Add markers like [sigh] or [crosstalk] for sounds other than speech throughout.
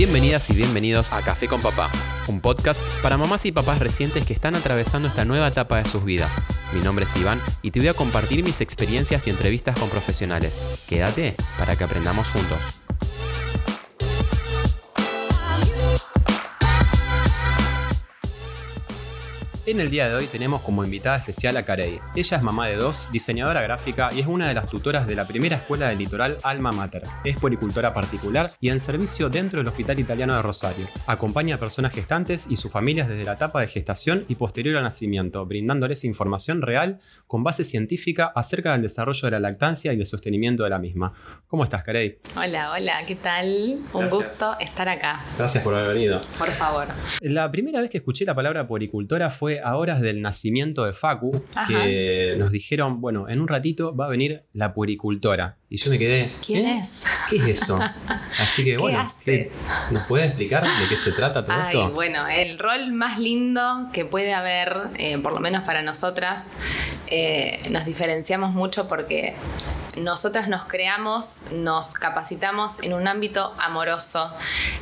Bienvenidas y bienvenidos a Café con Papá, un podcast para mamás y papás recientes que están atravesando esta nueva etapa de sus vidas. Mi nombre es Iván y te voy a compartir mis experiencias y entrevistas con profesionales. Quédate para que aprendamos juntos. En el día de hoy tenemos como invitada especial a Carey. Ella es mamá de dos, diseñadora gráfica y es una de las tutoras de la primera escuela del litoral Alma Mater. Es puericultora particular y en servicio dentro del Hospital Italiano de Rosario. Acompaña a personas gestantes y sus familias desde la etapa de gestación y posterior al nacimiento, brindándoles información real con base científica acerca del desarrollo de la lactancia y el sostenimiento de la misma. ¿Cómo estás, Carey? Hola, hola, ¿qué tal? Un gusto estar acá. Gracias por haber venido. Por favor. La primera vez que escuché la palabra puericultora fue a horas del nacimiento de Facu, que nos dijeron, bueno, en un ratito va a venir la puericultora. Y yo me quedé. ¿Quién ¿eh? es? ¿Qué es eso? Así que bueno, ¿nos puede explicar de qué se trata todo esto? Bueno, el rol más lindo que puede haber, eh, por lo menos para nosotras, eh, nos diferenciamos mucho porque nosotras nos creamos, nos capacitamos en un ámbito amoroso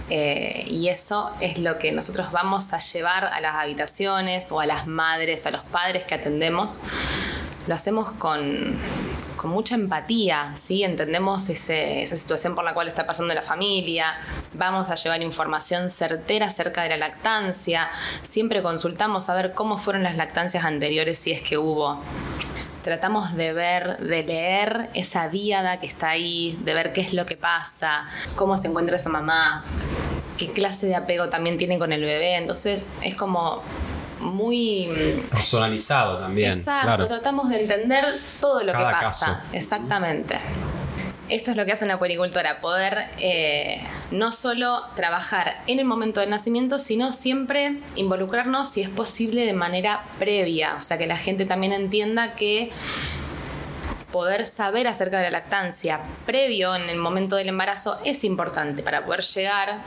y eso es lo que nosotros vamos a llevar a las habitaciones o a las madres, a los padres que atendemos. Lo hacemos con, con mucha empatía, ¿sí? entendemos esa situación por la cual está pasando la familia, vamos a llevar información certera acerca de la lactancia, siempre consultamos a ver cómo fueron las lactancias anteriores si es que hubo. Tratamos de ver, de leer esa díada que está ahí, de ver qué es lo que pasa, cómo se encuentra esa mamá, qué clase de apego también tiene con el bebé. Entonces es como muy personalizado también. Exacto, tratamos de entender todo lo que pasa. Exactamente. Esto es lo que hace una puericultora, poder eh, no solo trabajar en el momento del nacimiento, sino siempre involucrarnos, si es posible, de manera previa. O sea, que la gente también entienda que poder saber acerca de la lactancia previo en el momento del embarazo es importante para poder llegar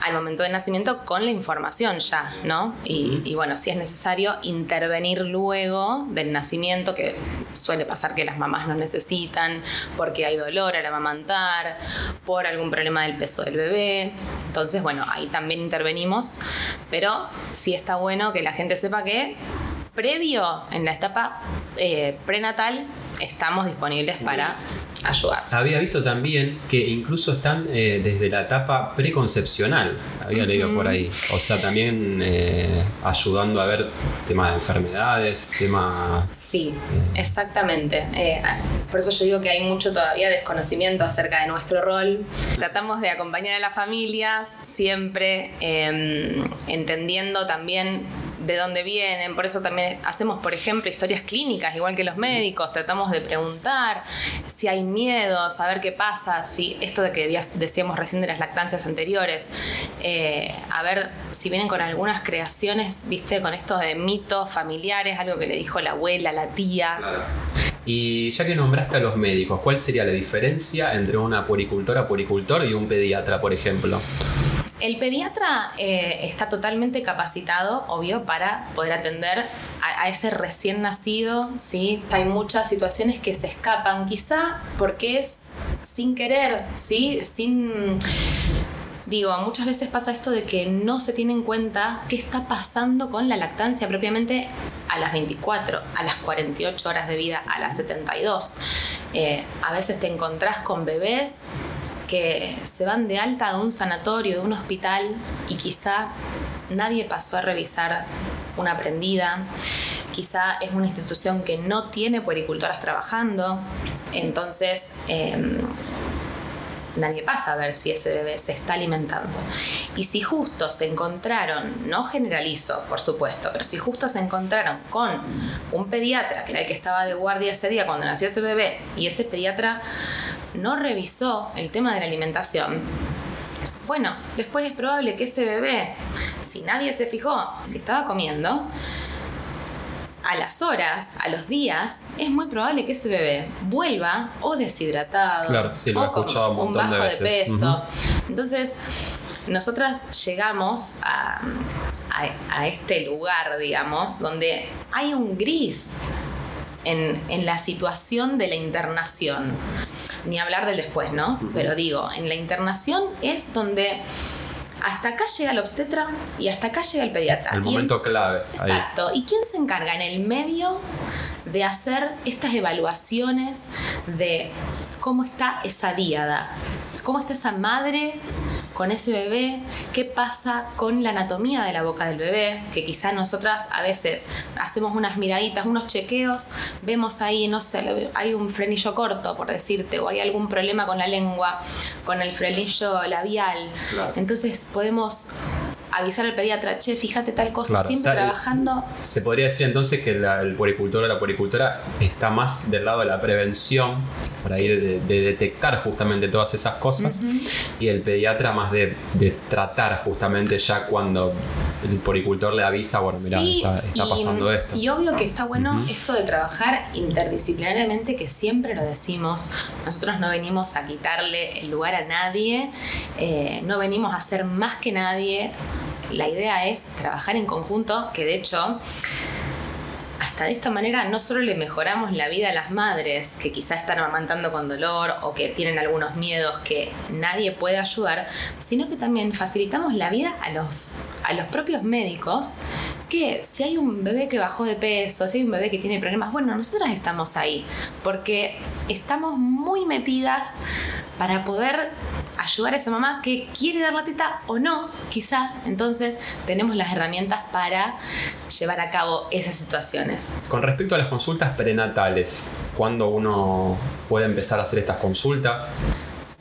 al momento del nacimiento con la información ya, ¿no? Y, bueno, si es necesario intervenir luego del nacimiento, que suele pasar que las mamás no necesitan, porque hay dolor al amamantar, por algún problema del peso del bebé. Entonces, bueno, ahí también intervenimos, pero sí está bueno que la gente sepa que previo en la etapa eh, prenatal estamos disponibles para ayudar. Había visto también que incluso están eh, desde la etapa preconcepcional, había leído por ahí. O sea, también eh, ayudando a ver temas de enfermedades, temas... Sí, eh, exactamente. por eso yo digo que hay mucho todavía desconocimiento acerca de nuestro rol. Tratamos de acompañar a las familias siempre em, entendiendo también de dónde vienen, por eso también hacemos, por ejemplo, historias clínicas, igual que los médicos, tratamos de preguntar si hay miedo, saber qué pasa, si esto de que decíamos recién de las lactancias anteriores, eh, a ver si vienen con algunas creaciones, viste, con esto de mitos familiares, algo que le dijo la abuela, la tía. Y ya que nombraste a los médicos, ¿cuál sería la diferencia entre una puricultora, puricultor y un pediatra, por ejemplo? El pediatra eh, está totalmente capacitado, obvio, para poder atender a, ese recién nacido, ¿sí? Hay muchas situaciones que se escapan, quizá porque es sin querer, ¿sí? Sin... Digo, muchas veces pasa esto de que no se tiene en cuenta qué está pasando con la lactancia propiamente a las 24, a las 48 horas de vida, a las 72. Eh, a veces te encontrás con bebés se van de alta de un sanatorio, de un hospital y quizá nadie pasó a revisar una prendida, quizá es una institución que no tiene puericultoras trabajando, entonces em, nadie pasa a ver si ese bebé se está alimentando. Y si justo se encontraron, no generalizo, por supuesto, pero si justo se encontraron con un pediatra, que era el que estaba de guardia ese día cuando nació ese bebé, y ese pediatra no revisó el tema de la alimentación, bueno, después es probable que ese bebé, si nadie se fijó si estaba comiendo, a las horas, a los días, es muy probable que ese bebé vuelva o deshidratado o con un, bajo de, peso. Entonces, nosotras llegamos a, a, este lugar, digamos, donde hay un gris en, en la situación de la internación ni hablar del después, ¿no? Pero digo, en la internación es donde hasta acá llega el obstetra y hasta acá llega el pediatra. El momento clave. ahí. Exacto. ¿Y quién se encarga en el medio de hacer estas evaluaciones de cómo está esa díada? ¿Cómo está esa madre con ese bebé? ¿Qué pasa con la anatomía de la boca del bebé? Que quizás nosotras a veces hacemos unas miraditas, unos chequeos, vemos ahí, no sé, hay un frenillo corto, por decirte, o hay algún problema con la lengua, con el frenillo labial. Claro. Entonces podemos avisar al pediatra, che, fíjate tal cosa, Claro, siempre o sea, trabajando. Se podría decir entonces que la- el poricultor o la poricultora está más del lado de la prevención, por ahí Sí. de, de detectar justamente todas esas cosas, y el pediatra más de, de tratar justamente ya cuando el poricultor le avisa, bueno, mira, Sí, está, está y- pasando esto. Y obvio que está bueno esto de trabajar interdisciplinariamente, que siempre lo decimos. Nosotros no venimos a quitarle el lugar a nadie, eh, no venimos a ser más que nadie. La idea es trabajar en conjunto, que de hecho hasta de esta manera no solo le mejoramos la vida a las madres que quizá están amamantando con dolor o que tienen algunos miedos que nadie puede ayudar, sino que también facilitamos la vida a los, a los propios médicos que si hay un bebé que bajó de peso, si hay un bebé que tiene problemas, bueno, nosotras estamos ahí porque estamos muy metidas para poder ayudar a esa mamá que quiere dar la teta o no, quizá. Entonces tenemos las herramientas para llevar a cabo esas situaciones. Con respecto a las consultas prenatales, ¿cuándo uno puede empezar a hacer estas consultas?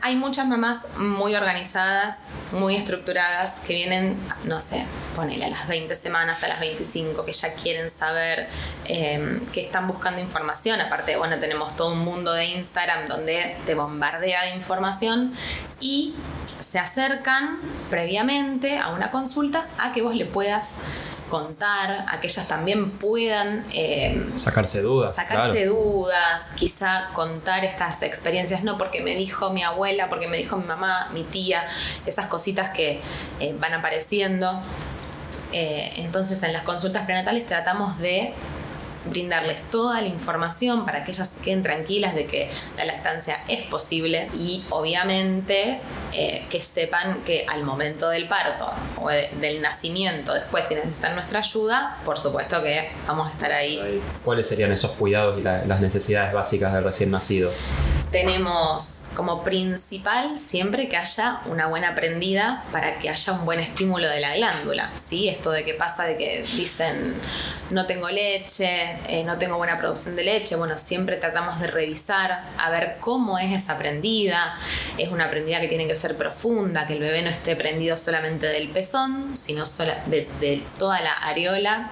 Hay muchas mamás muy organizadas, muy estructuradas, que vienen, no sé, ponele a las 20 semanas, a las 25, que ya quieren saber, eh, que están buscando información. Aparte, bueno, tenemos todo un mundo de Instagram donde te bombardea de información y se acercan previamente a una consulta a que vos le puedas contar, a que ellas también puedan... eh, Sacarse dudas. sacarse claro. dudas, quizá contar estas experiencias, no porque me dijo mi abuela, porque me dijo mi mamá, mi tía, esas cositas que eh, van apareciendo. Eh, entonces en las consultas prenatales tratamos de brindarles toda la información para que ellas queden tranquilas de que la lactancia es posible y obviamente eh, que sepan que al momento del parto o de- del nacimiento, después si necesitan nuestra ayuda, por supuesto que vamos a estar ahí ¿Cuáles serían esos cuidados y la- las necesidades básicas del recién nacido? Tenemos como principal siempre que haya una buena prendida para que haya un buen estímulo de la glándula. ¿sí? Esto de que pasa de que dicen no tengo leche, eh, no tengo buena producción de leche. Bueno, siempre tratamos de revisar a ver cómo es esa prendida. Es una prendida que tiene que ser profunda, que el bebé no esté prendido solamente del pezón, sino sola- de, de toda la areola.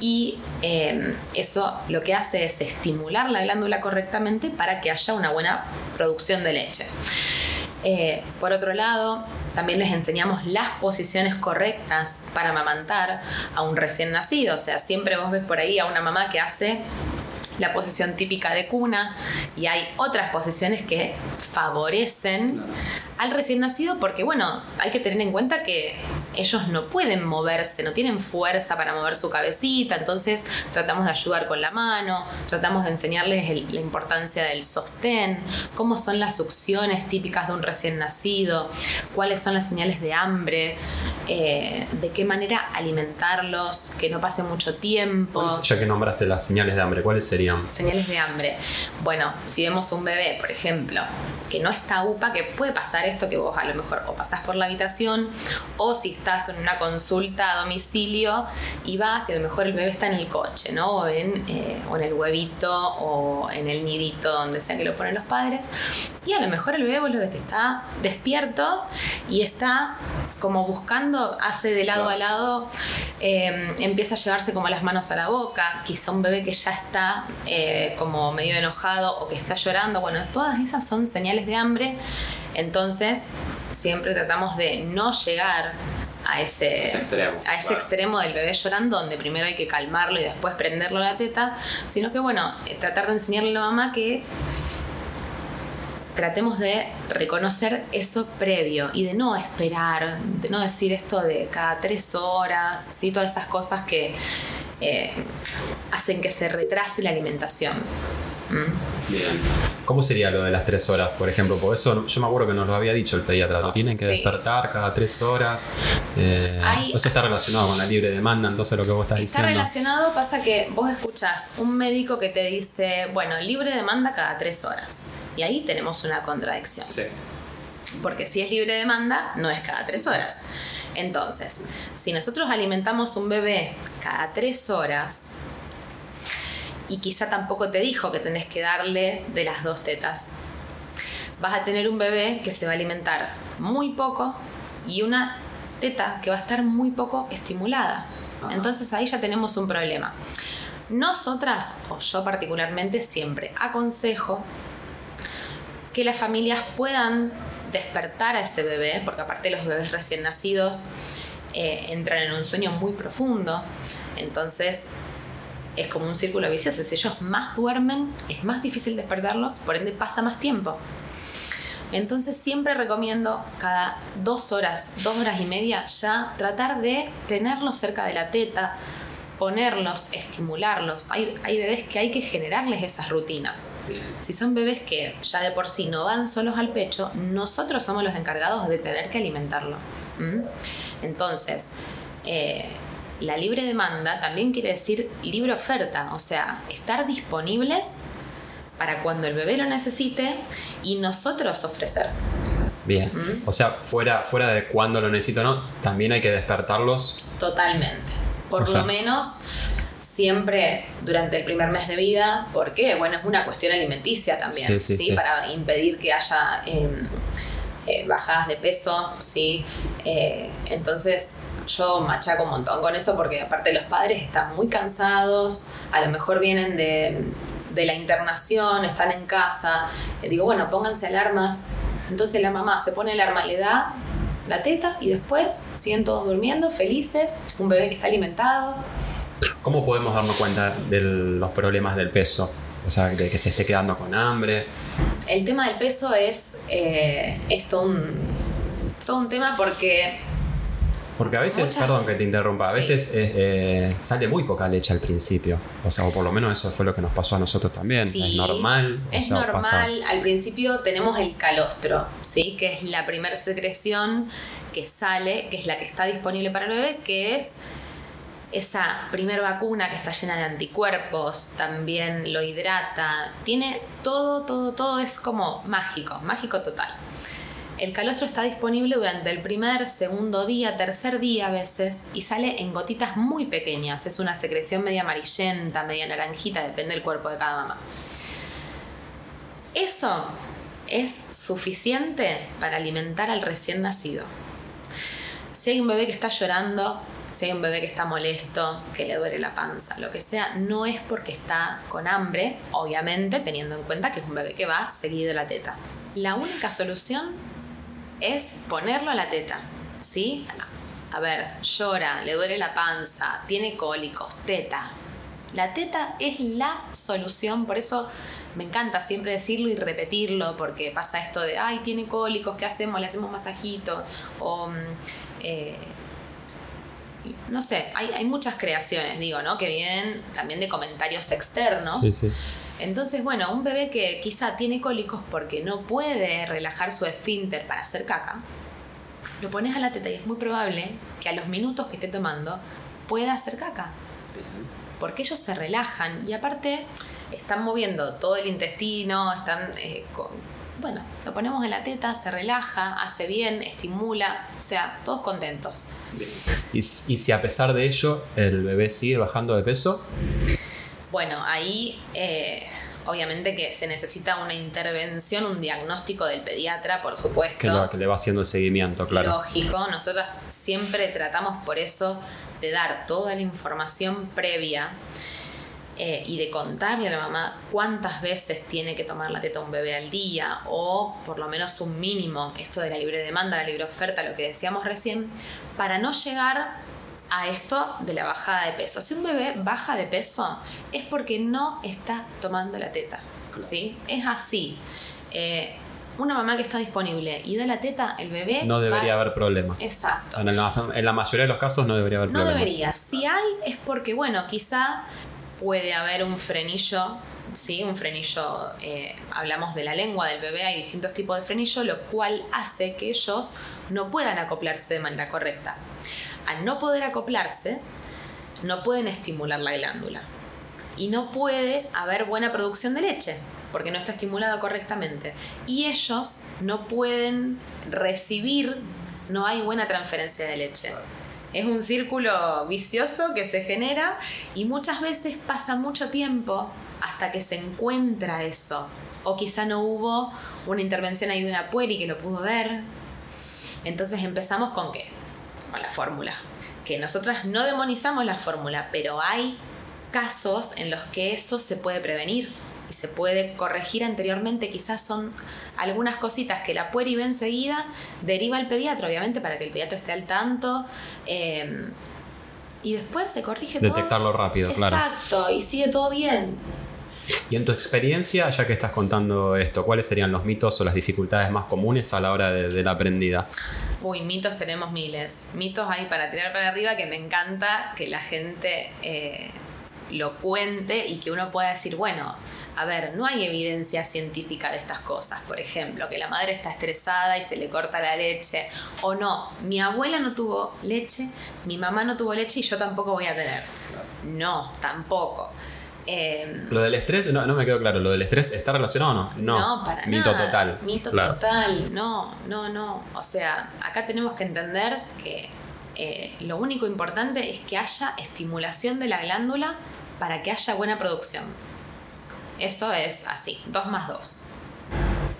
Y eh, eso lo que hace es estimular la glándula correctamente para que haya una buena producción de leche. Eh, por otro lado, también les enseñamos las posiciones correctas para amamantar a un recién nacido. O sea, siempre vos ves por ahí a una mamá que hace la posición típica de cuna y hay otras posiciones que favorecen al recién nacido porque bueno, hay que tener en cuenta que ellos no pueden moverse, no tienen fuerza para mover su cabecita, entonces tratamos de ayudar con la mano, tratamos de enseñarles la importancia del sostén, cómo son las succiones típicas de un recién nacido, cuáles son las señales de hambre, eh, de qué manera alimentarlos, que no pase mucho tiempo. ¿Cuáles- Ya que nombraste las señales de hambre, ¿cuáles serían? Señales de hambre. Bueno, si vemos un bebé, por ejemplo, que no está UPA, que puede pasar esto que vos a lo mejor o pasás por la habitación o si estás en una consulta a domicilio y vas y a lo mejor el bebé está en el coche, ¿no? O en, eh, o en el huevito o en el nidito, donde sea que lo ponen los padres. Y a lo mejor el bebé vos lo ves que está despierto y está como buscando, hace de lado a lado, eh, empieza a llevarse como las manos a la boca, quizá un bebé que ya está eh, como medio enojado o que está llorando, bueno, todas esas son señales de hambre, entonces siempre tratamos de no llegar a ese, Ese extremo, a ese claro. extremo del bebé llorando, donde primero hay que calmarlo y después prenderlo la teta, sino que bueno, eh, tratar de enseñarle a la mamá que tratemos de reconocer eso previo y de no esperar, de no decir esto de cada tres horas, ¿sí? todas esas cosas que eh, hacen que se retrase la alimentación. ¿Mm? Bien. ¿Cómo sería lo de las tres horas, por ejemplo? Por eso yo me acuerdo que nos lo había dicho el pediatra, lo tienen que Sí. despertar cada tres horas. eh, Hay- eso está relacionado con la libre demanda, entonces lo que vos estás Está diciendo. relacionado, pasa que vos escuchás un médico que te dice, bueno, libre demanda cada tres horas. Y ahí tenemos una contradicción. Sí. Porque si es libre demanda, no es cada tres horas. Entonces, si nosotros alimentamos un bebé cada tres horas, y quizá tampoco te dijo que tenés que darle de las dos tetas, vas a tener un bebé que se va a alimentar muy poco y una teta que va a estar muy poco estimulada. Entonces ahí ya tenemos un problema. Nosotras, o yo particularmente, siempre aconsejo que las familias puedan despertar a ese bebé, porque aparte los bebés recién nacidos eh, entran en un sueño muy profundo, entonces es como un círculo vicioso, si ellos más duermen es más difícil despertarlos, por ende pasa más tiempo. Entonces siempre recomiendo cada dos horas, dos horas y media ya tratar de tenerlos cerca de la teta, ponerlos, estimularlos. Hay, hay bebés que hay que generarles esas rutinas. Si son bebés que ya de por sí no van solos al pecho, nosotros somos los encargados de tener que alimentarlo. ¿Mm? Entonces, eh, la libre demanda también quiere decir libre oferta, o sea, estar disponibles para cuando el bebé lo necesite y nosotros ofrecer. Bien. ¿Mm? O sea, fuera, fuera de cuando lo necesito o no, también hay que despertarlos. Totalmente. Por O sea- lo menos siempre durante el primer mes de vida, porque bueno, es una cuestión alimenticia también, Sí, ¿sí? Para impedir que haya eh, eh, bajadas de peso, ¿sí? Eh, entonces yo machaco un montón con eso porque aparte los padres están muy cansados, a lo mejor vienen de, de la internación, están en casa, Eh, digo, bueno, pónganse alarmas. Entonces la mamá se pone alarma, le da la teta y después siguen todos durmiendo, felices, un bebé que está alimentado. ¿Cómo podemos darnos cuenta de los problemas del peso? O sea, de que se esté quedando con hambre. El tema del peso es, eh, es todo, un, todo un tema porque Porque a veces, Muchas perdón que te interrumpa, a sí. veces eh, eh, sale muy poca leche al principio. O sea, o por lo menos eso fue lo que nos pasó a nosotros también. Sí, es normal. o Es sea, normal, pasa- al principio tenemos el calostro, ¿sí? que es la primera secreción que sale, que es la que está disponible para el bebé, que es esa primer vacuna que está llena de anticuerpos, también lo hidrata, tiene todo, todo, todo es como mágico, mágico total. El calostro está disponible durante el primer, segundo día, tercer día a veces y sale en gotitas muy pequeñas. Es una secreción media amarillenta, media naranjita, depende del cuerpo de cada mamá. Eso es suficiente para alimentar al recién nacido. Si hay un bebé que está llorando, si hay un bebé que está molesto, que le duele la panza, lo que sea, no es porque está con hambre, obviamente teniendo en cuenta que es un bebé que va seguido a la teta. La única solución es ponerlo a la teta, ¿sí? A ver, llora, le duele la panza, tiene cólicos, teta. La teta es la solución, por eso me encanta siempre decirlo y repetirlo, porque pasa esto de, ay, tiene cólicos, ¿qué hacemos? Le hacemos masajito, o... mm, eh, no sé, hay, hay muchas creaciones, digo, ¿no? Que vienen también de comentarios externos. Sí, sí. Entonces, bueno, un bebé que quizá tiene cólicos porque no puede relajar su esfínter para hacer caca, lo pones a la teta y es muy probable que a los minutos que esté tomando pueda hacer caca. Porque ellos se relajan y aparte están moviendo todo el intestino, están... eh, con- bueno, lo ponemos en la teta, se relaja, hace bien, estimula, o sea, todos contentos. Y, y si a pesar de ello el bebé sigue bajando de peso, Bueno, ahí eh, obviamente que se necesita una intervención, un diagnóstico del pediatra, por supuesto. que, lo- que le va haciendo el seguimiento, claro. Lógico, nosotras siempre tratamos por eso de dar toda la información previa eh, y de contarle a la mamá cuántas veces tiene que tomar la teta un bebé al día o por lo menos un mínimo, esto de la libre demanda, la libre oferta, lo que decíamos recién, para no llegar a esto de la bajada de peso. Si un bebé baja de peso es porque no está tomando la teta, ¿sí? Es así. Eh, una mamá que está disponible y da la teta, el bebé... No debería va- haber problema. Exacto. En la, en la mayoría de los casos no debería haber No problema. debería. Si hay, es porque, bueno, quizá puede haber un frenillo, ¿sí? Un frenillo, eh, hablamos de la lengua del bebé, hay distintos tipos de frenillo, lo cual hace que ellos no puedan acoplarse de manera correcta. Al no poder acoplarse, no pueden estimular la glándula. Y no puede haber buena producción de leche, porque no está estimulado correctamente. Y ellos no pueden recibir, no hay buena transferencia de leche. Es un círculo vicioso que se genera y muchas veces pasa mucho tiempo hasta que se encuentra eso. O quizá no hubo una intervención ahí de una pueri que lo pudo ver. Entonces empezamos con qué? Con la fórmula. Que nosotras no demonizamos la fórmula, pero hay casos en los que eso se puede prevenir y se puede corregir anteriormente. Quizás son algunas cositas que la pueri ve enseguida, deriva al pediatra, obviamente, para que el pediatra esté al tanto. Eh, y después se corrige Detectarlo rápido, claro. Exacto, y sigue todo bien. Y en tu experiencia, ya que estás contando esto, ¿cuáles serían los mitos o las dificultades más comunes a la hora de, la aprendida? Uy, mitos tenemos miles. Mitos hay para tirar para arriba que me encanta que la gente eh, lo cuente y que uno pueda decir, bueno, a ver, no hay evidencia científica de estas cosas. Por ejemplo, que la madre está estresada y se le corta la leche. O no, mi abuela no tuvo leche, mi mamá no tuvo leche y yo tampoco voy a tener. No, tampoco. Em, lo del estrés, no, me quedó claro, ¿lo del estrés está relacionado o no? No, no para Mito total. Mito total, no, no, no. O sea, acá tenemos que entender que eh, lo único importante es que haya estimulación de la glándula para que haya buena producción. Eso es así, dos más dos.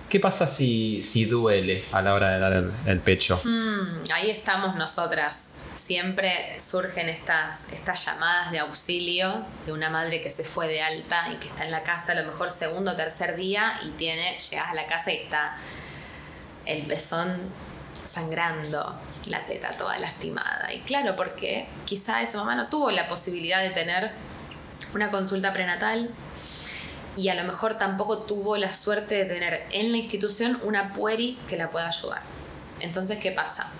¿Qué pasa si, si duele a la hora de dar el, pecho? Hmm, ahí estamos nosotras. Siempre surgen estas, llamadas de auxilio de una madre que se fue de alta y que está en la casa a lo mejor segundo o tercer día y tiene, llegas a la casa y está el pezón sangrando, la teta toda lastimada. Y claro, porque quizá esa mamá no tuvo la posibilidad de tener una consulta prenatal y a lo mejor tampoco tuvo la suerte de tener en la institución una pueri que la pueda ayudar. Entonces, ¿qué pasa?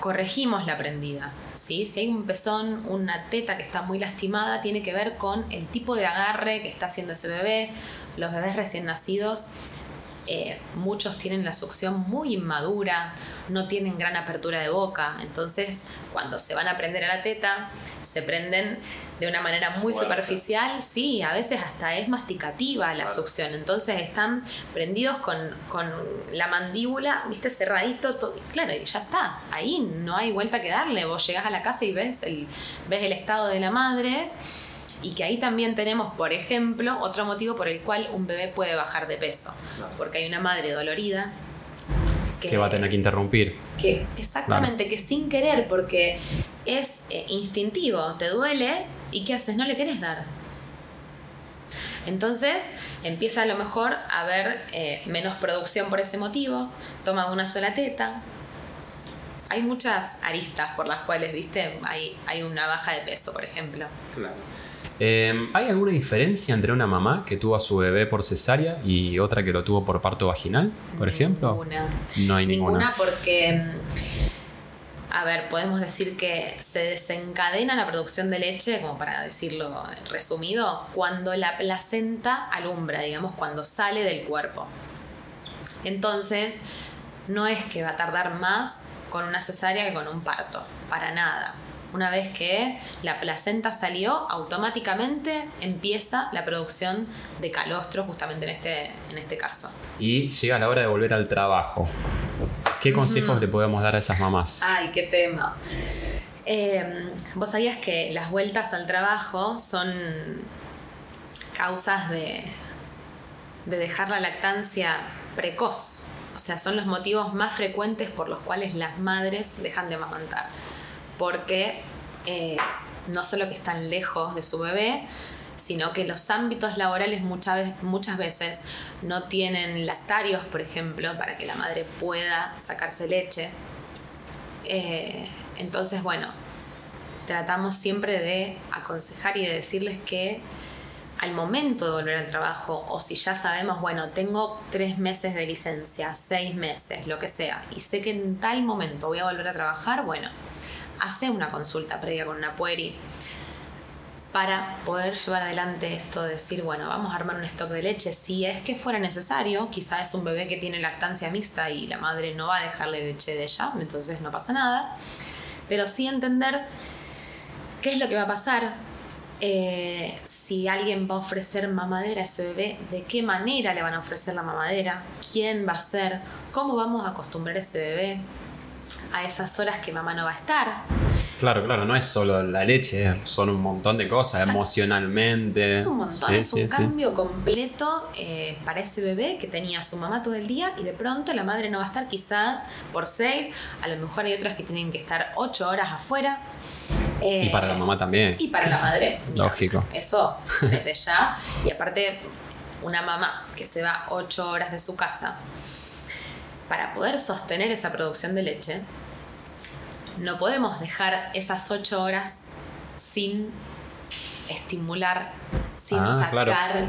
Corregimos la prendida. ¿sí? Si hay un pezón, una teta que está muy lastimada, tiene que ver con el tipo de agarre que está haciendo ese bebé. Los bebés recién nacidos eh, muchos tienen la succión muy inmadura, no tienen gran apertura de boca, entonces cuando se van a prender a la teta, se prenden de una manera muy superficial, sí, a veces hasta es masticativa la succión, entonces están prendidos con, la mandíbula, viste, cerradito, todo, claro, y ya está, ahí no hay vuelta que darle, vos llegás a la casa y ves el, ves el estado de la madre y que ahí también tenemos, por ejemplo, otro motivo por el cual un bebé puede bajar de peso, porque hay una madre dolorida que, va a tener que interrumpir. Que exactamente, que sin querer, porque es eh, instintivo, te duele y ¿qué haces? No le querés dar. Entonces empieza a lo mejor a haber eh, menos producción por ese motivo, toma una sola teta. Hay muchas aristas por las cuales, viste, hay, hay una baja de peso, por ejemplo. Claro. Em, ¿Hay alguna diferencia entre una mamá que tuvo a su bebé por cesárea y otra que lo tuvo por parto vaginal, por ejemplo? Ninguna. No hay ninguna. Ninguna porque, em, a ver, podemos decir que se desencadena la producción de leche, como para decirlo resumido, cuando la placenta alumbra, digamos, cuando sale del cuerpo. Entonces, no es que va a tardar más con una cesárea que con un parto, para nada una vez que la placenta salió, automáticamente empieza la producción de calostro, justamente en este, en este caso. Y llega la hora de volver al trabajo. ¿Qué consejos le podemos dar a esas mamás? Ay, qué tema. Em, Vos sabías que las vueltas al trabajo son causas de, de dejar la lactancia precoz. O sea, son los motivos más frecuentes por los cuales las madres dejan de amamantar porque eh, no solo que están lejos de su bebé, sino que los ámbitos laborales muchas, veces no tienen lactarios, por ejemplo, para que la madre pueda sacarse leche. Eh, entonces, bueno, tratamos siempre de aconsejar y de decirles que al momento de volver al trabajo, o si ya sabemos, bueno, tengo tres meses de licencia, seis meses, lo que sea, y sé que en tal momento voy a volver a trabajar, bueno, hace una consulta previa con una pueri. para poder llevar adelante esto, decir, bueno, vamos a armar un stock de leche si es que fuera necesario, quizá es un bebé que tiene lactancia mixta y la madre no va a dejarle leche de ella, entonces no pasa nada, pero sí entender qué es lo que va a pasar, eh, si alguien va a ofrecer mamadera a ese bebé, de qué manera le van a ofrecer la mamadera, quién va a ser, cómo vamos a acostumbrar a ese bebé a esas horas que mamá no va a estar. Claro, claro, no es solo la leche, son un montón de cosas, emocionalmente. Es un montón, es un cambio completo eh, para ese bebé que tenía a su mamá todo el día y de pronto la madre no va a estar quizá por seis, a lo mejor hay otras que tienen que estar ocho horas afuera. y para la mamá también. Y para la madre. Lógico. Eso, [laughs] desde ya. Y aparte, una mamá que se va ocho horas de su casa para poder sostener esa producción de leche, no podemos dejar esas ocho horas sin estimular, sin ah, sacar,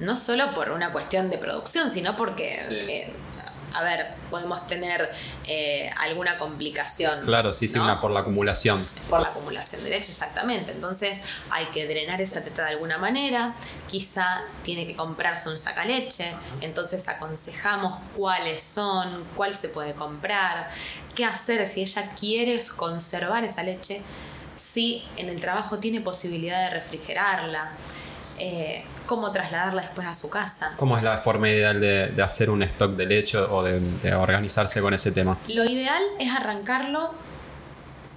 no solo por una cuestión de producción, sino porque eh, a ver, podemos tener eh, alguna complicación. Claro, sí, sí, una por la acumulación. Por la acumulación de leche, exactamente. Entonces hay que drenar esa teta de alguna manera. Quizá tiene que comprarse un sacaleche. Entonces aconsejamos cuáles son, cuál se puede comprar, qué hacer si ella quiere conservar esa leche, si en el trabajo tiene posibilidad de refrigerarla. Eh, cómo trasladarla después a su casa. ¿Cómo es la forma ideal de, hacer un stock de leche o de, organizarse con ese tema? Lo ideal es arrancarlo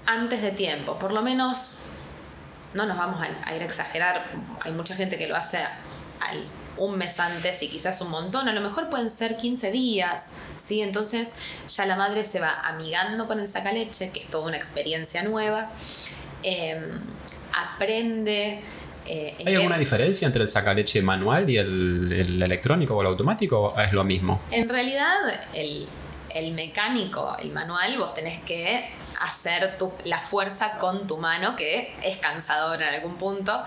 antes de tiempo, por lo menos no nos vamos a, ir a exagerar, hay mucha gente que lo hace al un mes antes y quizás un montón, a lo mejor pueden ser 15 días, ¿sí? Entonces ya la madre se va amigando con el sacaleche, que es toda una experiencia nueva, em, aprende eh, ¿Hay alguna diferencia entre el sacaleche manual y el, electrónico o el automático o es lo mismo? En realidad, el, mecánico, el manual, vos tenés que hacer la fuerza con tu mano, que es cansador en algún punto.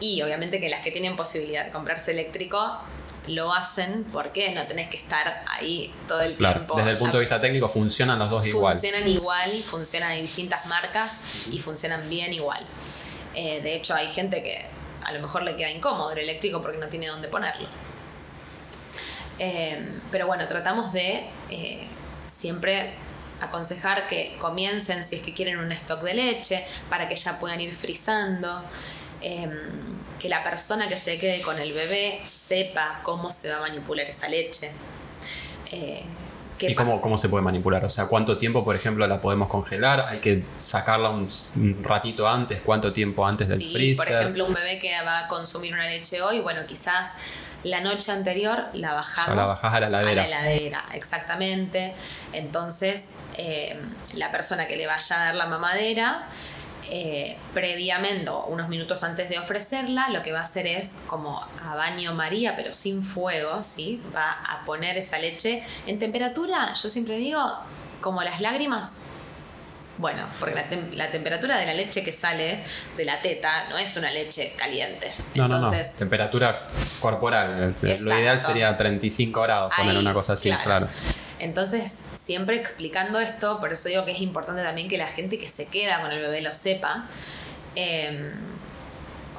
Y obviamente que las que tienen posibilidad de comprarse eléctrico lo hacen porque no tenés que estar ahí todo el tiempo. Desde el punto de vista técnico funcionan los dos igual. Funcionan igual, funcionan en distintas marcas y funcionan bien igual. Eh, de hecho, hay gente que a lo mejor le queda incómodo el eléctrico porque no tiene dónde ponerlo. Eh, pero bueno, tratamos de eh, siempre aconsejar que comiencen si es que quieren un stock de leche para que ya puedan ir frizando. Em, que la persona que se quede con el bebé sepa cómo se va a manipular esa leche. Eh, ¿Y cómo, cómo, se puede manipular? O sea, ¿cuánto tiempo, por ejemplo, la podemos congelar? ¿Hay que sacarla un, ratito antes? ¿Cuánto tiempo antes del freezer? Por ejemplo, un bebé que va a consumir una leche hoy, bueno, quizás la noche anterior la bajamos. la bajas a la heladera. A la heladera, exactamente. Entonces, eh, la persona que le vaya a dar la mamadera eh, previamente, unos minutos antes de ofrecerla, lo que va a hacer es como a baño María, pero sin fuego, ¿sí? Va a poner esa leche en temperatura, yo siempre digo, como las lágrimas. Bueno, porque la, temperatura de la leche que sale de la teta no es una leche caliente. No, no, no. Temperatura corporal. Lo ideal sería 35 grados, poner una cosa así, claro. Entonces, siempre explicando esto, por eso digo que es importante también que la gente que se queda con el bebé lo sepa. Em,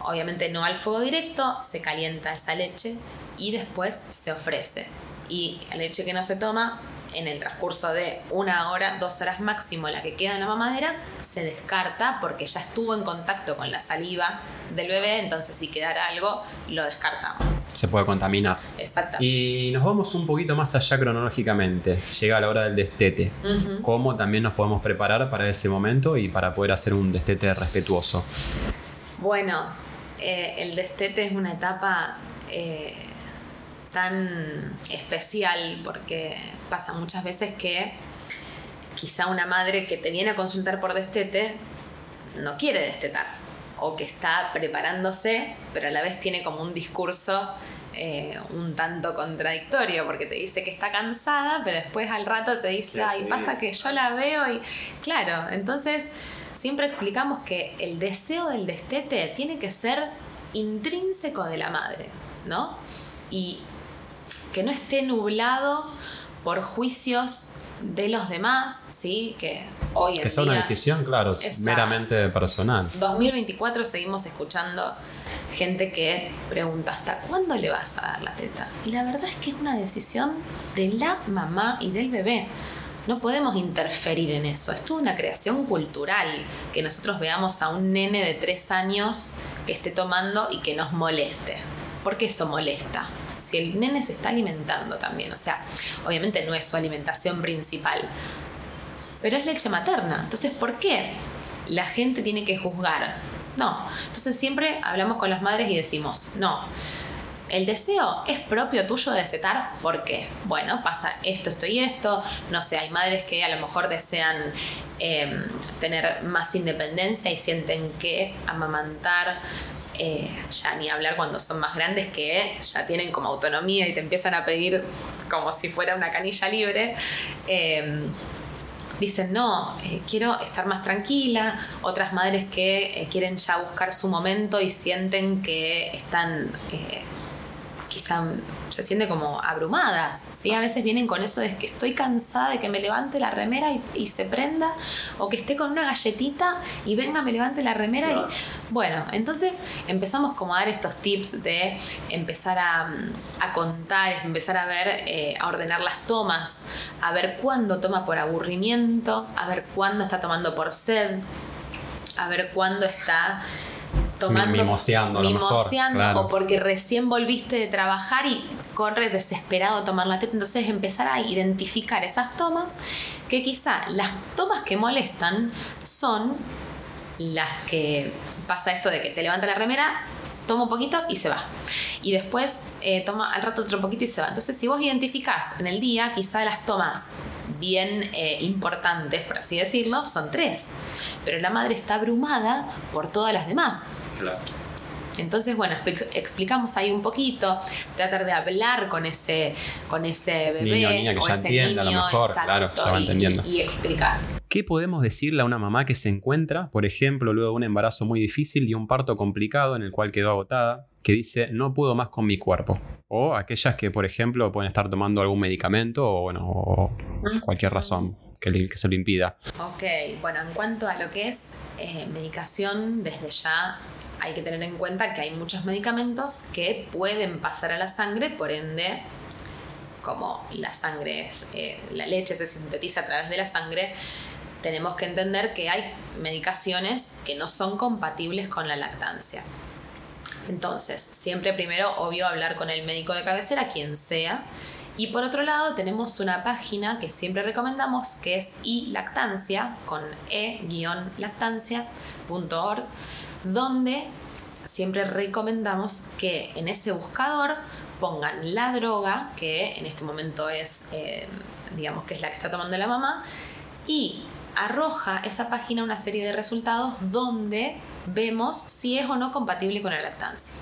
obviamente no al fuego directo, se calienta esa leche y después se ofrece. Y la leche que no se toma en el transcurso de una hora, dos horas máximo, la que queda en la mamadera, se descarta porque ya estuvo en contacto con la saliva del bebé, entonces si quedara algo, lo descartamos. Se puede contaminar. Exacto. Y nos vamos un poquito más allá cronológicamente. Llega la hora del destete. ¿Cómo también nos podemos preparar para ese momento y para poder hacer un destete respetuoso? Bueno, eh, el destete es una etapa... Eh, tan especial porque pasa muchas veces que quizá una madre que te viene a consultar por destete no quiere destetar o que está preparándose, pero a la vez tiene como un discurso eh, un tanto contradictorio porque te dice que está cansada, pero después al rato te dice, ay, pasa que yo la veo y claro, entonces siempre explicamos que el deseo del destete tiene que ser intrínseco de la madre, ¿no? Y que no esté nublado por juicios de los demás, ¿sí? Que hoy en Que sea una decisión, claro, meramente personal. 2024 seguimos escuchando gente que pregunta, ¿hasta cuándo le vas a dar la teta? Y la verdad es que es una decisión de la mamá y del bebé. No podemos interferir en eso. Es toda una creación cultural que nosotros veamos a un nene de tres años que esté tomando y que nos moleste. ¿Por qué eso molesta? Si el nene se está alimentando también, o sea, obviamente no es su alimentación principal, pero es leche materna. Entonces, ¿por qué la gente tiene que juzgar? No. Entonces siempre hablamos con las madres y decimos, no, el deseo es propio tuyo de destetar, ¿por qué? Bueno, pasa esto, esto y esto. No sé, hay madres que a lo mejor desean em, tener más independencia y sienten que amamantar eh, ya ni hablar cuando son más grandes que ya tienen como autonomía y te empiezan a pedir como si fuera una canilla libre. Em, dicen, no, eh, quiero estar más tranquila. Otras madres que eh, quieren ya buscar su momento y sienten que están quizá se siente como abrumadas, ¿sí? A veces vienen con eso de que estoy cansada de que me levante la remera y, se prenda, o que esté con una galletita y venga, me levante la remera y... Bueno, entonces empezamos como a dar estos tips de empezar a, contar, empezar a ver, eh, a ordenar las tomas, a ver cuándo toma por aburrimiento, a ver cuándo está tomando por sed, a ver cuándo está tomando, mimoseando, o porque recién volviste de trabajar y corre desesperado a tomar la teta. Entonces empezar a identificar esas tomas que quizá las tomas que molestan son las que pasa esto de que te levanta la remera, toma un poquito y se va. Y después eh, toma al rato otro poquito y se va. Entonces si vos identificás en el día quizá las tomas bien eh, importantes, por así decirlo, son tres. Pero la madre está abrumada por todas las demás. Entonces, bueno, explicamos ahí un poquito, tratar de hablar con ese, con ese bebé. Niño, niña que ya entienda a lo mejor, claro, ya va entendiendo. Y, explicar. ¿Qué podemos decirle a una mamá que se encuentra, por ejemplo, luego de un embarazo muy difícil y un parto complicado en el cual quedó agotada, que dice no puedo más con mi cuerpo? O aquellas que, por ejemplo, pueden estar tomando algún medicamento o, bueno, cualquier razón que, se lo impida. Ok, bueno, en cuanto a lo que es eh, medicación, desde ya hay que tener en cuenta que hay muchos medicamentos que pueden pasar a la sangre, por ende, como la sangre es, eh, la leche se sintetiza a través de la sangre, tenemos que entender que hay medicaciones que no son compatibles con la lactancia. Entonces, siempre primero, obvio, hablar con el médico de cabecera, quien sea. Y por otro lado, tenemos una página que siempre recomendamos, que es ilactancia, con e-lactancia.org, donde siempre recomendamos que en ese buscador pongan la droga, que en este momento es, eh, digamos que es la que está tomando la mamá, y arroja esa página una serie de resultados donde vemos si es o no compatible con la lactancia.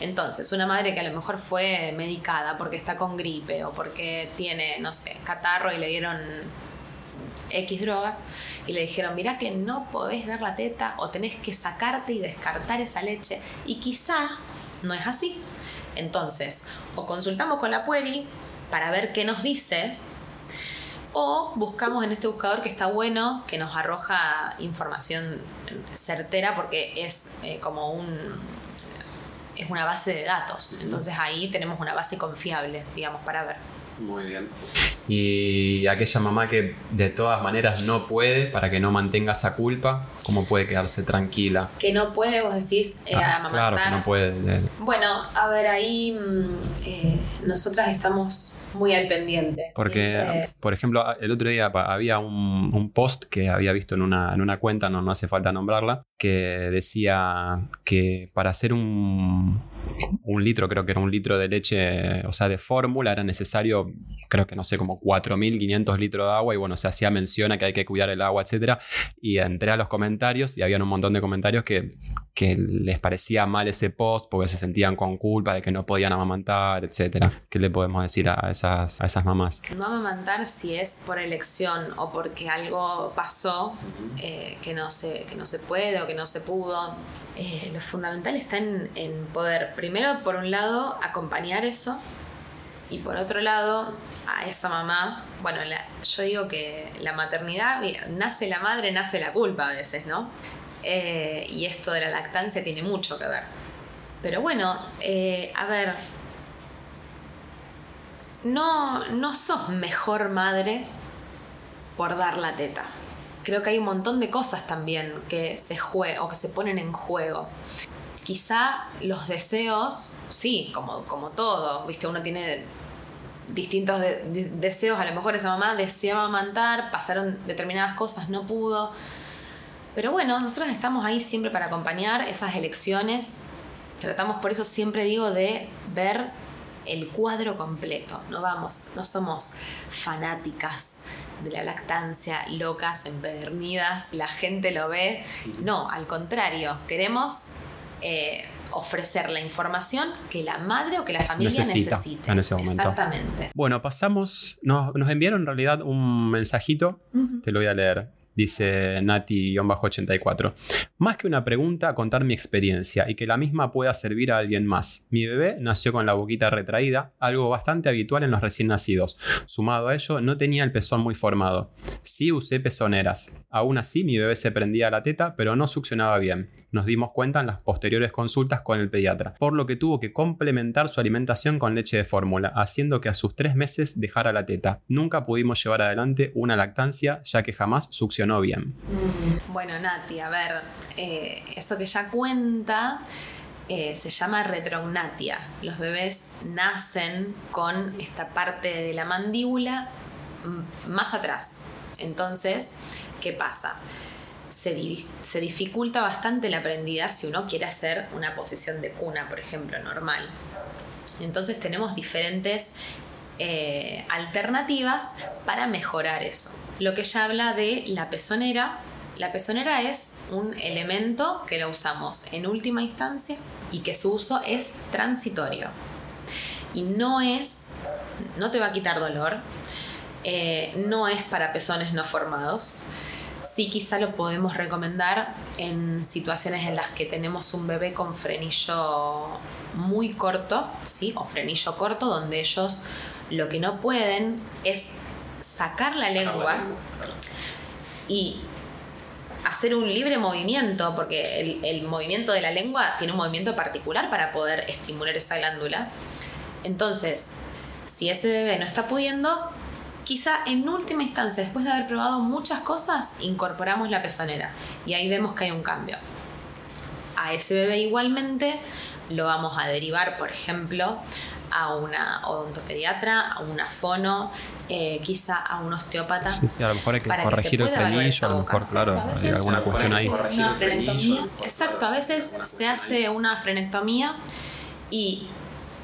Entonces, una madre que a lo mejor fue medicada porque está con gripe o porque tiene, no sé, catarro y le dieron X droga y le dijeron, mira que no podés dar la teta o tenés que sacarte y descartar esa leche. Y quizá no es así. Entonces, o consultamos con la pueri para ver qué nos dice, o buscamos en este buscador que está bueno, que nos arroja información certera porque es eh, como un es una base de datos. Entonces ahí tenemos una base confiable, digamos, para ver. Muy bien. Y aquella mamá que de todas maneras no puede, para que no mantenga esa culpa, ¿cómo puede quedarse tranquila? Que no puede, vos decís, eh, ah, Claro, que no puede. Bueno, a ver, ahí mm, eh, nosotras estamos muy al pendiente. Porque, eh, por ejemplo, el otro día había un, post que había visto en una, en una cuenta, no, no hace falta nombrarla, que decía que para hacer un, un litro, creo que era un litro de leche, o sea, de fórmula, era necesario, creo que no sé, como 4.500 litros de agua y bueno, se hacía mención a que hay que cuidar el agua, etc. Y entré a los comentarios y habían un montón de comentarios que, que les parecía mal ese post porque se sentían con culpa de que no podían amamantar, etc. ¿Qué le podemos decir a esas, a esas mamás? No amamantar si es por elección o porque algo pasó eh, que, no se, que no se puede o que no se pudo. Eh, lo fundamental está en, en poder primero, por un lado, acompañar eso Y por otro lado, a esta mamá, bueno, yo digo que la maternidad, nace la madre, nace la culpa a veces, ¿no? Eh, y esto de la lactancia tiene mucho que ver. Pero bueno, eh, a ver, no, no sos mejor madre por dar la teta. Creo que hay un montón de cosas también que se o que se ponen en juego. Quizá los deseos, sí, como, como todo, viste, uno tiene distintos deseos, a lo mejor esa mamá deseaba amantar, pasaron determinadas cosas, no pudo. Pero bueno, nosotros estamos ahí siempre para acompañar esas elecciones. Tratamos por eso siempre digo de ver el cuadro completo. No vamos, no somos fanáticas de la lactancia, locas, empedernidas, la gente lo ve. No, al contrario, queremos eh, ofrecer la información que la madre o que la familia necesita necesite. en ese momento. Exactamente. Bueno, pasamos, nos, enviaron en realidad un mensajito, te lo voy a leer dice Nati-84. Más que una pregunta, contar mi experiencia y que la misma pueda servir a alguien más. Mi bebé nació con la boquita retraída, algo bastante habitual en los recién nacidos. Sumado a ello, no tenía el pezón muy formado. Sí usé pezoneras. Aún así, mi bebé se prendía la teta, pero no succionaba bien. Nos dimos cuenta en las posteriores consultas con el pediatra, por lo que tuvo que complementar su alimentación con leche de fórmula, haciendo que a sus tres meses dejara la teta. Nunca pudimos llevar adelante una lactancia, ya que jamás succionó Mm. Bueno, Nati, a ver, eh, eso que ya cuenta eh, se llama retrognatia. Los bebés nacen con esta parte de la mandíbula más atrás. Entonces, ¿qué pasa? Se, se, dificulta bastante la prendida si uno quiere hacer una posición de cuna, por ejemplo, normal. Entonces tenemos diferentes eh, alternativas para mejorar eso. Lo que ya habla de la pezonera. La pezonera es un elemento que lo usamos en última instancia y que su uso es transitorio. Y no es, no te va a quitar dolor, eh, no es para pezones no formados. Sí, quizá lo podemos recomendar en situaciones en las que tenemos un bebé con frenillo muy corto, ¿sí? O frenillo corto, donde ellos lo que no pueden es sacar la lengua y hacer un libre movimiento, porque el, movimiento de la lengua tiene un movimiento particular para poder estimular esa glándula. Entonces, si ese bebé no está pudiendo, quizá en última instancia, después de haber probado muchas cosas, incorporamos la pezonera y ahí vemos que hay un cambio. A ese bebé igualmente lo vamos a derivar, por ejemplo, a una odontopediatra, a una fono, eh, quizá a un osteópata. Sí, sí, a lo mejor hay que corregir el frenillo, a lo mejor, claro, hay alguna cuestión ahí. Exacto, a veces se hace una frenectomía y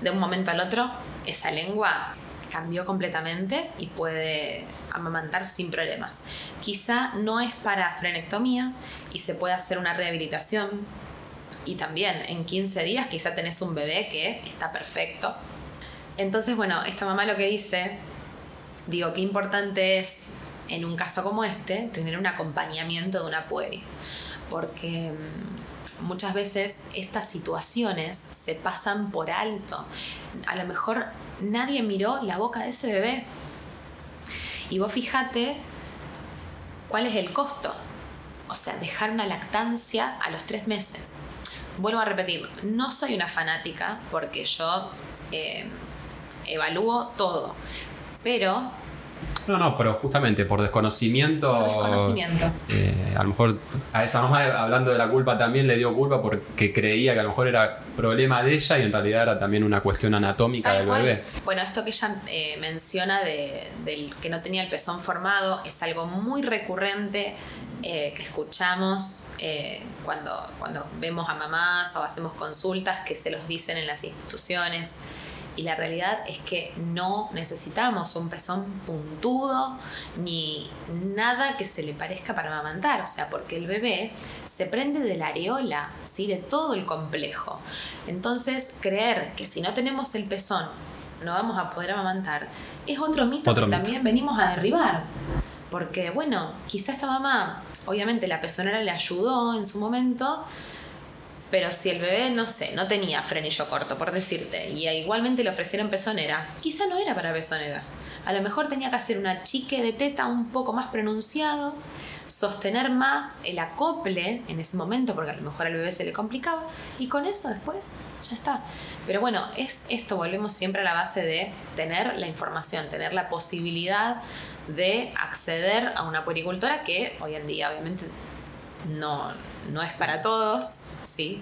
de un momento al otro esa lengua cambió completamente y puede amamantar sin problemas. Quizá no es para frenectomía y se puede hacer una rehabilitación y también en 15 días quizá tenés un bebé que está perfecto entonces, bueno, esta mamá lo que dice, digo, qué importante es en un caso como este tener un acompañamiento de una pueri, porque muchas veces estas situaciones se pasan por alto. A lo mejor nadie miró la boca de ese bebé. Y vos fíjate cuál es el costo. O sea, dejar una lactancia a los tres meses. Vuelvo a repetir, no soy una fanática porque yo eh, evalúo todo. Pero no, no, pero justamente por desconocimiento. Por desconocimiento. Eh, a lo mejor a esa mamá, hablando de la culpa, también le dio culpa porque creía que a lo mejor era problema de ella y en realidad era también una cuestión anatómica del bebé. Bueno, esto que ella eh, menciona de, del que no tenía el pezón formado es algo muy recurrente eh, que escuchamos cuando, cuando vemos a mamás o hacemos consultas que se los dicen en las instituciones. Y la realidad es que no necesitamos un pezón puntudo ni nada que se le parezca para amamantar, o sea, porque el bebé se prende de la areola, ¿sí? de todo el complejo. Entonces, creer que si no tenemos el pezón no vamos a poder amamantar es otro mito que también venimos a derribar. Porque, bueno, quizá esta mamá, obviamente la pezonera le ayudó en su momento, Pero si el bebé, no sé, no tenía frenillo corto, por decirte, y igualmente le ofrecieron pezonera, quizá no era para pezonera. A lo mejor tenía que hacer una chique de teta un poco más pronunciado, sostener más el acople en ese momento, porque a lo mejor al bebé se le complicaba, y con eso después ya está. Pero bueno, es esto, volvemos siempre a la base de tener la información, tener la posibilidad de acceder a una puericultora que hoy en día obviamente no, no es para todos, ¿sí?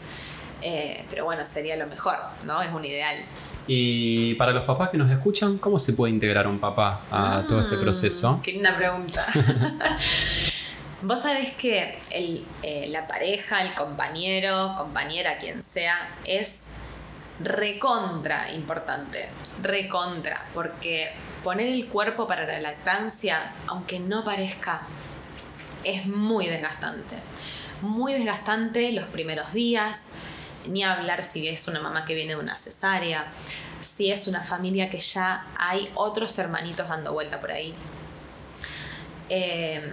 Eh, pero bueno, sería lo mejor, ¿no? Es un ideal. Y para los papás que nos escuchan, ¿cómo se puede integrar un papá a todo este mm, proceso? Qué linda pregunta. [laughs] Vos sabés que eh, la pareja, el compañero, compañera, quien sea, es recontra importante. Recontra. Porque poner el cuerpo para la lactancia, aunque no parezca, es muy desgastante. Muy desgastante los primeros días, ni hablar si es una mamá que viene de una cesárea, si es una familia que ya hay otros hermanitos dando vuelta por ahí. Eh,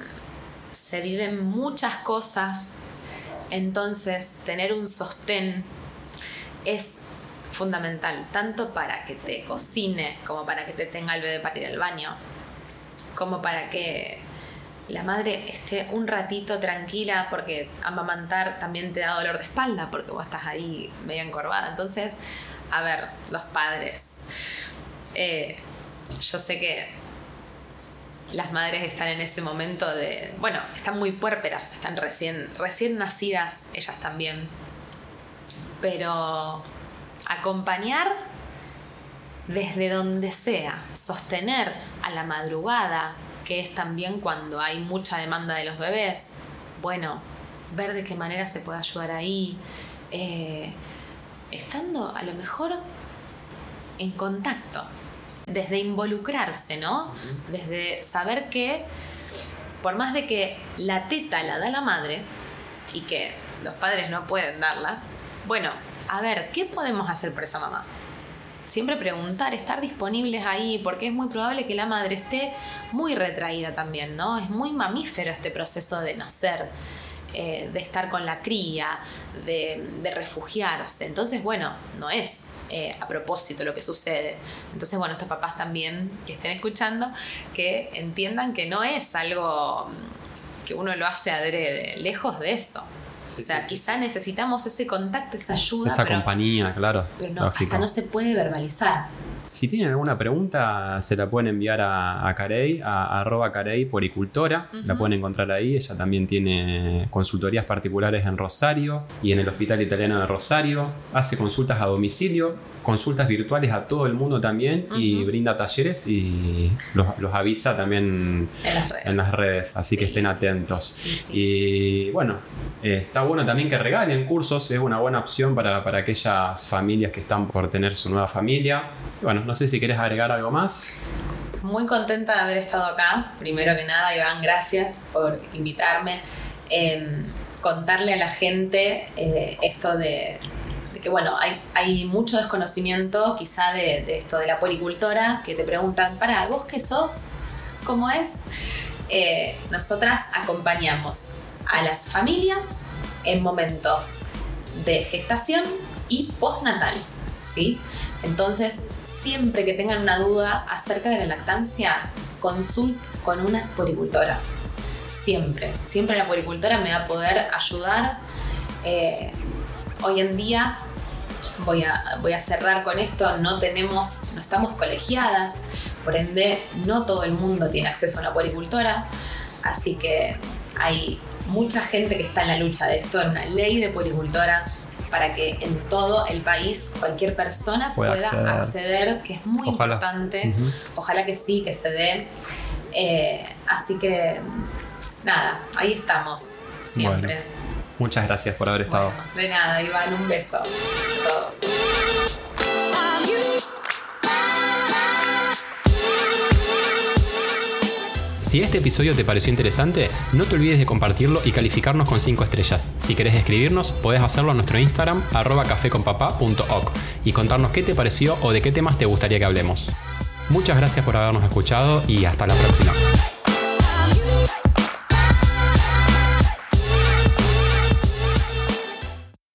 se viven muchas cosas, entonces tener un sostén es fundamental, tanto para que te cocine, como para que te tenga el bebé para ir al baño, como para que la madre esté un ratito tranquila, porque amamantar también te da dolor de espalda, porque vos estás ahí medio encorvada. Entonces, a ver, los padres. Eh, yo sé que las madres están en este momento de, bueno, están muy puérperas, están recién, recién nacidas, ellas también. Pero acompañar desde donde sea, sostener a la madrugada, que es también cuando hay mucha demanda de los bebés, bueno, ver de qué manera se puede ayudar ahí, eh, estando a lo mejor en contacto, desde involucrarse, ¿no? Desde saber que por más de que la teta la da la madre y que los padres no pueden darla, bueno, a ver, ¿qué podemos hacer por esa mamá? Siempre preguntar, estar disponibles ahí, porque es muy probable que la madre esté muy retraída también, ¿no? Es muy mamífero este proceso de nacer, eh, de estar con la cría, de, refugiarse. Entonces, bueno, no es eh, a propósito lo que sucede. Entonces, bueno, estos papás también que estén escuchando, que entiendan que no es algo que uno lo hace adrede, lejos de eso. O sea, quizá necesitamos ese contacto, esa ayuda. Esa compañía, claro. Pero no, hasta no se puede verbalizar. Si tienen alguna pregunta, se la pueden enviar a, a Carey, a, arroba Carey Poricultora. La pueden encontrar ahí. Ella también tiene consultorías particulares en Rosario y en el Hospital Italiano de Rosario. Hace consultas a domicilio, consultas virtuales a todo el mundo también y brinda talleres y los, avisa también en las redes. así que estén atentos. Y bueno, eh, está bueno también que regalen cursos. Es una buena opción para, para aquellas familias que están por tener su nueva familia. Bueno, no sé si quieres agregar algo más. Muy contenta de haber estado acá. Primero que nada, Iván, gracias por invitarme. Em, contarle a la gente eh, esto de, que, bueno, hay, hay, mucho desconocimiento quizá de, esto de la policultora, que te preguntan, para, ¿vos qué sos? ¿Cómo es? Eh, nosotras acompañamos a las familias en momentos de gestación y postnatal, ¿sí? Entonces, siempre que tengan una duda acerca de la lactancia, consult con una poricultora. Siempre, siempre la poricultora me va a poder ayudar. Eh, hoy en día, voy a, voy a cerrar con esto, no tenemos, no estamos colegiadas, por ende no todo el mundo tiene acceso a una poricultora, así que hay mucha gente que está en la lucha de esto, en una ley de poricultoras para que en todo el país cualquier persona pueda acceder. que es muy importante. Ojalá que sí, que se dé. Eh, así que, nada, ahí estamos, siempre. muchas gracias por haber estado. de nada, Iván, un beso a todos. Si este episodio te pareció interesante, no te olvides de compartirlo y calificarnos con 5 estrellas. Si querés escribirnos, podés hacerlo a nuestro Instagram, arroba cafeconpapá.oc, y contarnos qué te pareció o de qué temas te gustaría que hablemos. Muchas gracias por habernos escuchado y hasta la próxima.